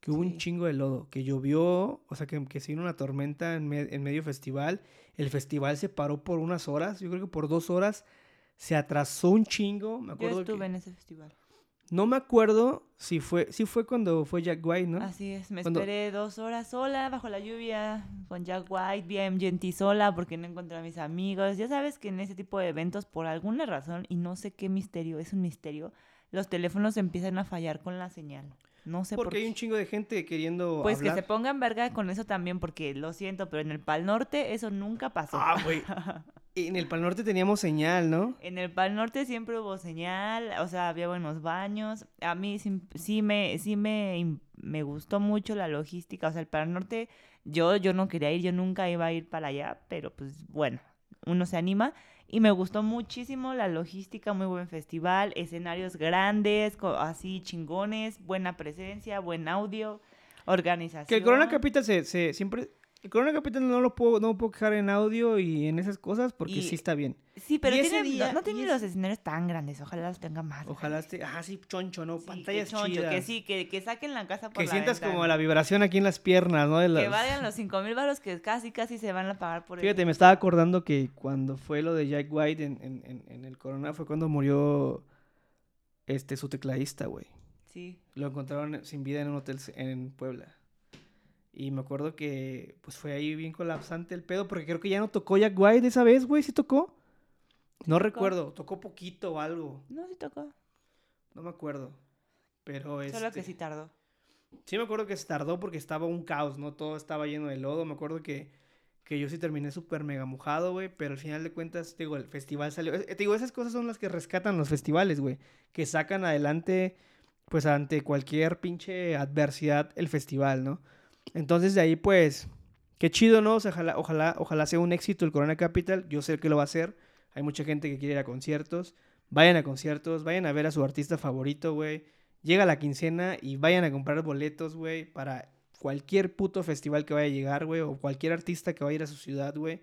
Speaker 1: que hubo un chingo de lodo, que llovió, o sea, que, que se vino una tormenta en, me- en medio festival, el festival se paró por unas horas, yo creo que por dos horas se atrasó un chingo, me
Speaker 2: Yo
Speaker 1: acuerdo
Speaker 2: estuve
Speaker 1: que-
Speaker 2: en ese festival.
Speaker 1: no me acuerdo si fue, si fue cuando fue Jack White, ¿no?
Speaker 2: Así es, me
Speaker 1: Cuando-
Speaker 2: esperé dos horas sola, bajo la lluvia, con Jack White, vi a MGMT sola porque no encontré a mis amigos. Ya sabes que en ese tipo de eventos, por alguna razón, y no sé qué misterio, es un misterio, los teléfonos empiezan a fallar con la señal. No sé por
Speaker 1: Porque hay
Speaker 2: qué.
Speaker 1: un chingo de gente queriendo
Speaker 2: Pues que se pongan verga con eso también, porque lo siento, pero en el Pal Norte eso nunca pasó.
Speaker 1: Ah, güey. En el Pal Norte teníamos señal, ¿no?
Speaker 2: En el Pal Norte siempre hubo señal, o sea, había buenos baños. A mí sí, sí me, sí me, me gustó mucho la logística. O sea, el Pal Norte, yo, yo no quería ir, yo nunca iba a ir para allá, pero pues bueno, uno se anima. Y me gustó muchísimo la logística, muy buen festival, escenarios grandes, así chingones, buena presencia, buen audio, organización.
Speaker 1: Que el Corona Capital se, se- siempre... El Corona Capital no lo puedo, no lo puedo quejar en audio y en esas cosas porque
Speaker 2: Y-
Speaker 1: sí está bien.
Speaker 2: Sí, pero tiene- no-
Speaker 1: día-
Speaker 2: no,
Speaker 1: y
Speaker 2: tiene los escenarios tan grandes, ojalá los tenga más.
Speaker 1: Ojalá esté... Ah, sí, choncho, ¿no?
Speaker 2: Sí,
Speaker 1: Pantallas
Speaker 2: que choncho,
Speaker 1: chidas.
Speaker 2: Que sí, que, que saquen la casa por
Speaker 1: Que
Speaker 2: la
Speaker 1: sientas como la vibración aquí en las piernas, ¿no? De
Speaker 2: Que valgan los cinco mil baros que casi, casi se van a pagar por
Speaker 1: Fíjate, me estaba acordando que cuando fue lo de Jack White en, en- en- en el Corona fue cuando murió este su tecladista, güey.
Speaker 2: Sí.
Speaker 1: Lo encontraron sin vida en un hotel en Puebla. Y me acuerdo que pues fue ahí bien colapsante el pedo, porque creo que ya no tocó Jack White esa vez, güey, ¿sí tocó? No
Speaker 2: tocó.
Speaker 1: recuerdo, tocó poquito o algo,
Speaker 2: No, sí tocó.
Speaker 1: no me acuerdo. Pero
Speaker 2: Solo que
Speaker 1: este,
Speaker 2: sí tardó.
Speaker 1: Sí me acuerdo que se tardó porque estaba un caos, ¿no? Todo estaba lleno de lodo. Me acuerdo que, que yo sí terminé súper mega mojado, güey. Pero al final de cuentas, te digo, el festival salió... eh, Te digo, esas cosas son las que rescatan los festivales, güey. Que sacan adelante, pues ante cualquier pinche adversidad, el festival, ¿no? Entonces de ahí, pues, qué chido, ¿no? O sea, ojalá, ojalá, ojalá sea un éxito el Corona Capital. Yo sé que lo va a hacer. Hay mucha gente que quiere ir a conciertos. Vayan a conciertos, vayan a ver a su artista favorito, güey. Llega la quincena y vayan a comprar boletos, güey, para cualquier puto festival que vaya a llegar, güey, o cualquier artista que vaya a ir a su ciudad, güey.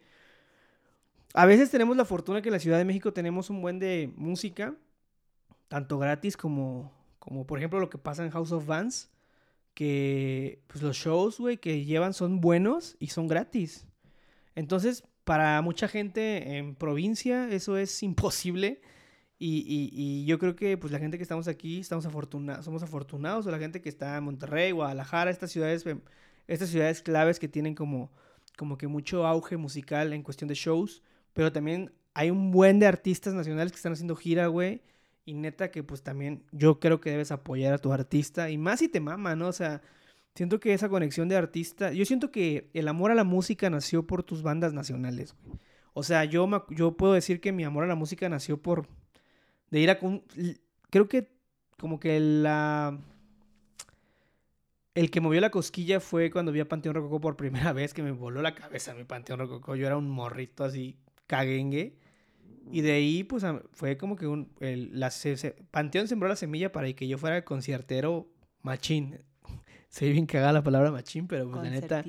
Speaker 1: A veces tenemos la fortuna que en la Ciudad de México tenemos un buen de música, tanto gratis como, como por ejemplo lo que pasa en House of Bands, que pues los shows, güey, que llevan son buenos y son gratis. Entonces, para mucha gente en provincia eso es imposible. Y, y- yo creo que pues la gente que estamos aquí estamos afortunados, somos afortunados, o la gente que está en Monterrey, Guadalajara, estas ciudades, em, estas ciudades claves que tienen como, como que mucho auge musical en cuestión de shows, pero también hay un buen de artistas nacionales que están haciendo gira, güey, y neta que pues también yo creo que debes apoyar a tu artista, y más si te mama, ¿no? O sea, siento que esa conexión de artista, yo siento que el amor a la música nació por tus bandas nacionales, güey. O sea, yo, yo puedo decir que mi amor a la música nació por de ir a... Creo que como que la... El que movió la cosquilla fue cuando vi a Panteón Rococó por primera vez, que me voló la cabeza mi Panteón Rococó. Yo era un morrito así, caguengue. Y de ahí, pues, fue como que un... el- la, se- se- Panteón sembró la semilla para que yo fuera conciertero machín. Se ve bien cagada la palabra machín, pero pues la neta...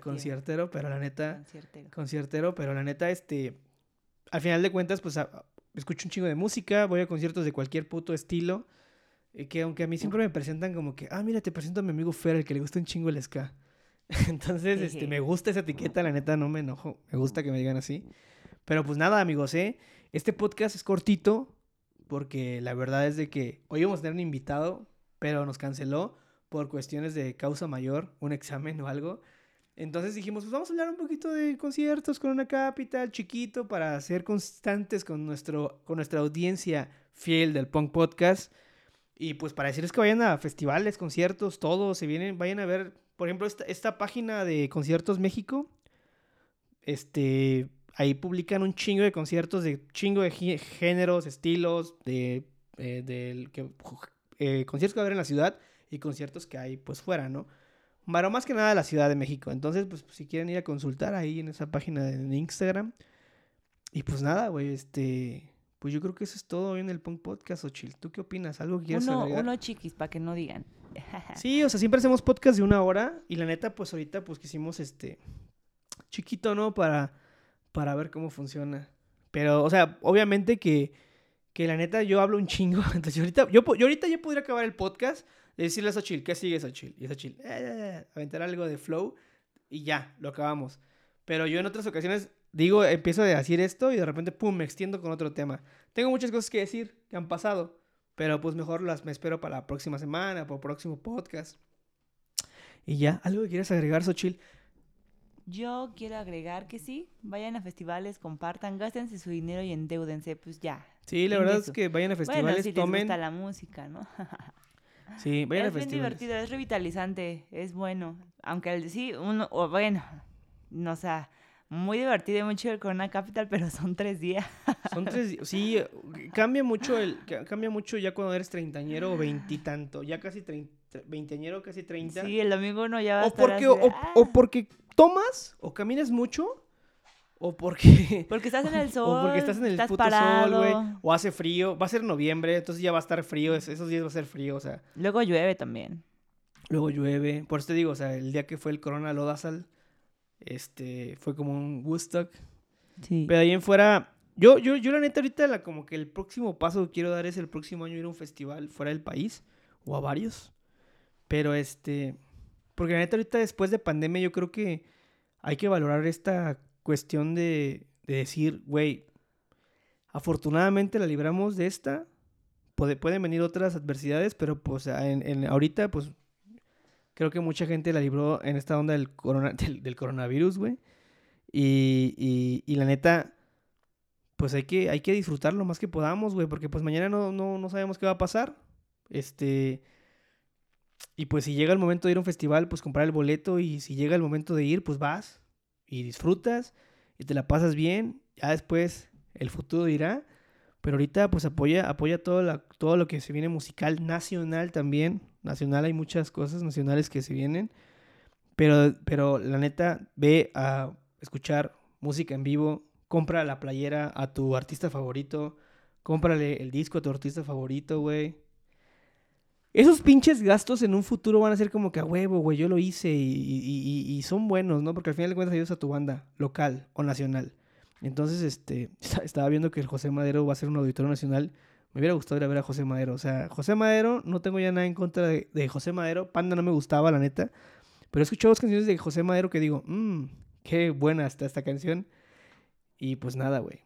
Speaker 1: Conciertero, pero la neta
Speaker 2: conciertero.
Speaker 1: conciertero, pero la neta, este, al final de cuentas, pues a- escucho un chingo de música, voy a conciertos de cualquier puto estilo, eh, que aunque a mí siempre me presentan como que, ah, mira, te presento a mi amigo Fer, el que le gusta un chingo el ska. Entonces, este, me gusta esa etiqueta, la neta, no me enojo, me gusta que me digan así. Pero pues nada, amigos, ¿eh? Este podcast es cortito, porque la verdad es de que hoy íbamos a tener un invitado, pero nos canceló por cuestiones de causa mayor, un examen o algo. Entonces dijimos, pues vamos a hablar un poquito de conciertos con una capital chiquito para ser constantes con, nuestro, con nuestra audiencia fiel del Punk Podcast. Y pues para decirles que vayan a festivales, conciertos, todo, se vienen, vayan a ver, por ejemplo, esta, esta página de Conciertos México, este, ahí publican un chingo de conciertos de chingo de gé- géneros, estilos, de, eh, que, eh, conciertos que va a haber en la ciudad y conciertos que hay pues fuera, ¿no? Pero más que nada de la Ciudad de México. Entonces, pues si quieren ir a consultar ahí en esa página de Instagram. y pues nada, güey, este... Pues yo creo que eso es todo hoy en el Punk Podcast, Ochil. ¿Tú qué opinas? ¿Algo que quieras
Speaker 2: Uno,
Speaker 1: agregar?
Speaker 2: uno chiquis, para que no digan.
Speaker 1: Sí, o sea, siempre hacemos podcast de una hora y la neta, pues ahorita pues quisimos este chiquito, ¿no? Para, para ver cómo funciona. Pero, o sea, obviamente que, que la neta yo hablo un chingo. Entonces, ahorita, yo, yo ahorita ya podría acabar el podcast y decirle a Xochitl, ¿qué sigue Xochitl? Y Xochitl, eh, eh, eh, aventar algo de flow y ya, lo acabamos. Pero yo en otras ocasiones digo, empiezo a decir esto y de repente, pum, me extiendo con otro tema. Tengo muchas cosas que decir que han pasado, pero pues mejor las me espero para la próxima semana, para el próximo podcast. Y ya, ¿algo que quieras agregar, Xochitl?
Speaker 2: Yo quiero agregar que sí, vayan a festivales, compartan, gástense su dinero y endeudense, pues ya.
Speaker 1: Sí, la verdad es que vayan a
Speaker 2: Bueno,
Speaker 1: festivales,
Speaker 2: si les
Speaker 1: tomen.
Speaker 2: gusta la música, ¿no?
Speaker 1: Sí, vayan a
Speaker 2: es bien
Speaker 1: festivales.
Speaker 2: divertido, es revitalizante, es bueno. Aunque el, sí, uno, o bueno, no, o sea, muy divertido y muy chido el Corona Capital, pero son tres días.
Speaker 1: Son tres, di- sí, cambia mucho el, ca- cambia mucho ya cuando eres treintañero o veintitanto, ya casi treinta, veinteañero, casi treinta.
Speaker 2: Sí, el domingo uno ya va a estar
Speaker 1: porque,
Speaker 2: así de,
Speaker 1: o,
Speaker 2: "Ah",
Speaker 1: o porque tomas, o caminas mucho, o porque,
Speaker 2: Porque estás en el sol,
Speaker 1: o porque estás en el
Speaker 2: estás
Speaker 1: puto
Speaker 2: parado.
Speaker 1: sol, güey, o hace frío, va a ser noviembre, entonces ya va a estar frío, es- esos días va a ser frío, o sea,
Speaker 2: Luego llueve también.
Speaker 1: luego llueve, por eso te digo, o sea, el día que fue el Corona Lodazal, este, fue como un Woodstock,
Speaker 2: Sí.
Speaker 1: Pero ahí en fuera, yo, yo, yo la neta ahorita la, como que el próximo paso que quiero dar es el próximo año ir a un festival fuera del país, o a varios. Pero este, porque la neta ahorita después de pandemia yo creo que hay que valorar esta cuestión de, de decir, güey, afortunadamente la libramos de esta, puede- pueden venir otras adversidades, pero pues ahorita pues creo que mucha gente la libró en esta onda del coronavirus, güey. Y, y, y la neta, pues hay que, hay que disfrutar lo más que podamos, güey, porque pues mañana no, no, no sabemos qué va a pasar. Este. Y pues si llega el momento de ir a un festival, pues comprar el boleto. Y si llega el momento de ir, pues vas y disfrutas y te la pasas bien. Ya después el futuro dirá. Pero ahorita pues apoya, apoya todo, la, todo lo que se viene musical, nacional también. Nacional hay muchas cosas nacionales que se vienen. Pero, pero la neta, ve a escuchar música en vivo, compra la playera a tu artista favorito, cómprale el disco a tu artista favorito, güey. Esos pinches gastos en un futuro van a ser como que a huevo, güey, yo lo hice y, son buenos, ¿no? Porque al final de cuentas ayudas a tu banda local o nacional. Entonces, este, estaba viendo que el José Madero va a ser un auditorio nacional. Me hubiera gustado ir a ver a José Madero. O sea, José Madero, no tengo ya nada en contra de, de José Madero. Panda no me gustaba, la neta. Pero he escuchado dos canciones de José Madero que digo, mmm, qué buena está esta canción. Y pues nada, güey.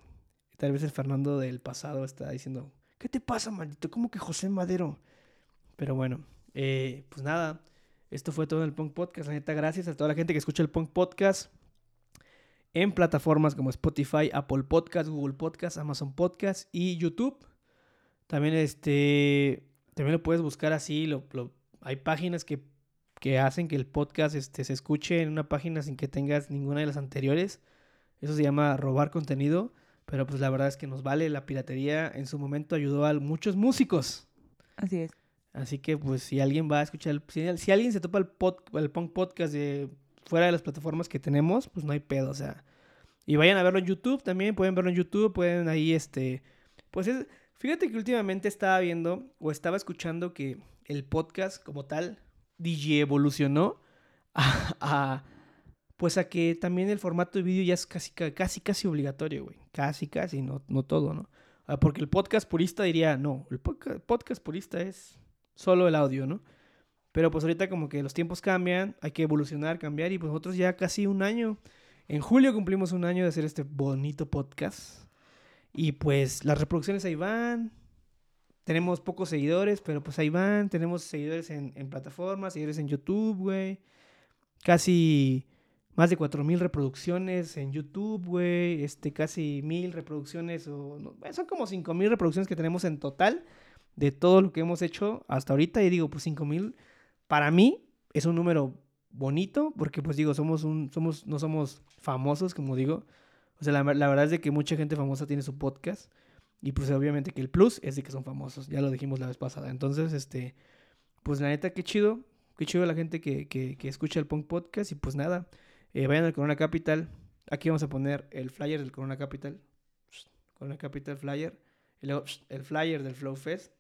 Speaker 1: Tal vez el Fernando del pasado está diciendo, ¿qué te pasa, maldito? ¿Cómo que José Madero? Pero bueno, eh, pues nada. Esto fue todo en el Punk Podcast. La neta, gracias a toda la gente que escucha el Punk Podcast en plataformas como Spotify, Apple Podcast, Google Podcast, Amazon Podcast y YouTube. También este también lo puedes buscar así, lo, lo- hay páginas que, que hacen que el podcast este, se escuche en una página sin que tengas ninguna de las anteriores. Eso se llama robar contenido, pero pues la verdad es que nos vale. La piratería en su momento ayudó a muchos músicos.
Speaker 2: Así es.
Speaker 1: Así que pues si alguien va a escuchar, si, alguien se topa el, punk podcast de fuera de las plataformas que tenemos, pues no hay pedo, o sea. Y vayan a verlo en YouTube también, pueden verlo en YouTube, pueden ahí este, pues es, fíjate que últimamente estaba viendo o estaba escuchando que el podcast como tal DJ evolucionó a, pues a que también el formato de vídeo ya es casi ca- casi casi obligatorio, güey. Casi casi, no no todo, ¿no? Ah, Porque el podcast purista diría, no, el podca- podcast purista es solo el audio, ¿no? Pero pues ahorita como que los tiempos cambian, hay que evolucionar, cambiar y pues nosotros ya casi un año, en julio cumplimos un año de hacer este bonito podcast. Y pues las reproducciones ahí van, tenemos pocos seguidores, pero pues ahí van, tenemos seguidores en, plataformas, seguidores en YouTube, güey, casi más de 4000 reproducciones en YouTube, güey, este casi 1000 reproducciones o no, son como 5000 reproducciones que tenemos en total de todo lo que hemos hecho hasta ahorita y digo, pues 5000 para mí es un número bonito porque pues digo, somos un somos no somos famosos, como digo. O sea, la, la verdad es de que mucha gente famosa tiene su podcast y pues obviamente que el plus es de que son famosos, ya lo dijimos la vez pasada. Entonces, este pues la neta qué chido, qué chido la gente que, que, que escucha el Punk Podcast y pues nada, eh, vayan al Corona Capital. Aquí vamos a poner el flyer del Corona Capital. el Capital Flyer. Y luego el flyer del Flow Fest.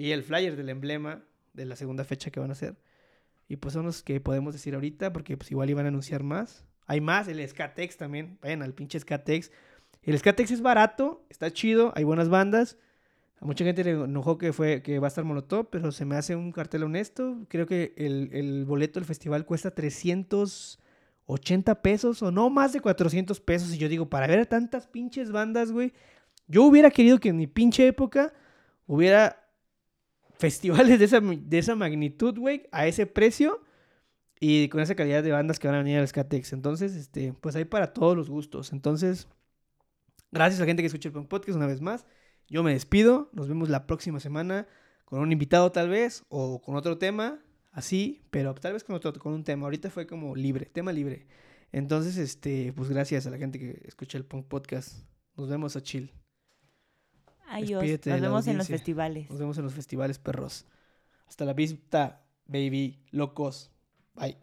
Speaker 1: Y el flyer del emblema de la segunda fecha que van a hacer. Y pues son los que podemos decir ahorita, porque pues igual iban a anunciar más. Hay más, el Skatex también. Vayan al pinche Skatex. El Skatex es barato, está chido, hay buenas bandas. A mucha gente le enojó que, fue, que va a estar Molotov, pero se me hace un cartel honesto. Creo que el, el boleto del festival cuesta 380 pesos o no más de 400 pesos. Y yo digo, para ver tantas pinches bandas, güey. Yo hubiera querido que en mi pinche época hubiera festivales de esa, de esa magnitud, güey, a ese precio y con esa calidad de bandas que van a venir al Skatex. Entonces, este, pues hay para todos los gustos. Entonces, gracias a la gente que escucha el Punk Podcast una vez más. Yo me despido. Nos vemos la próxima semana con un invitado tal vez o con otro tema, así, pero tal vez con otro con un tema. Ahorita fue como libre, tema libre. Entonces, este, pues gracias a la gente que escucha el Punk Podcast. Nos vemos a chill.
Speaker 2: Adiós.
Speaker 1: Despídete
Speaker 2: Nos vemos en los festivales.
Speaker 1: Nos vemos en los festivales perros. Hasta la vista, baby, locos. Bye.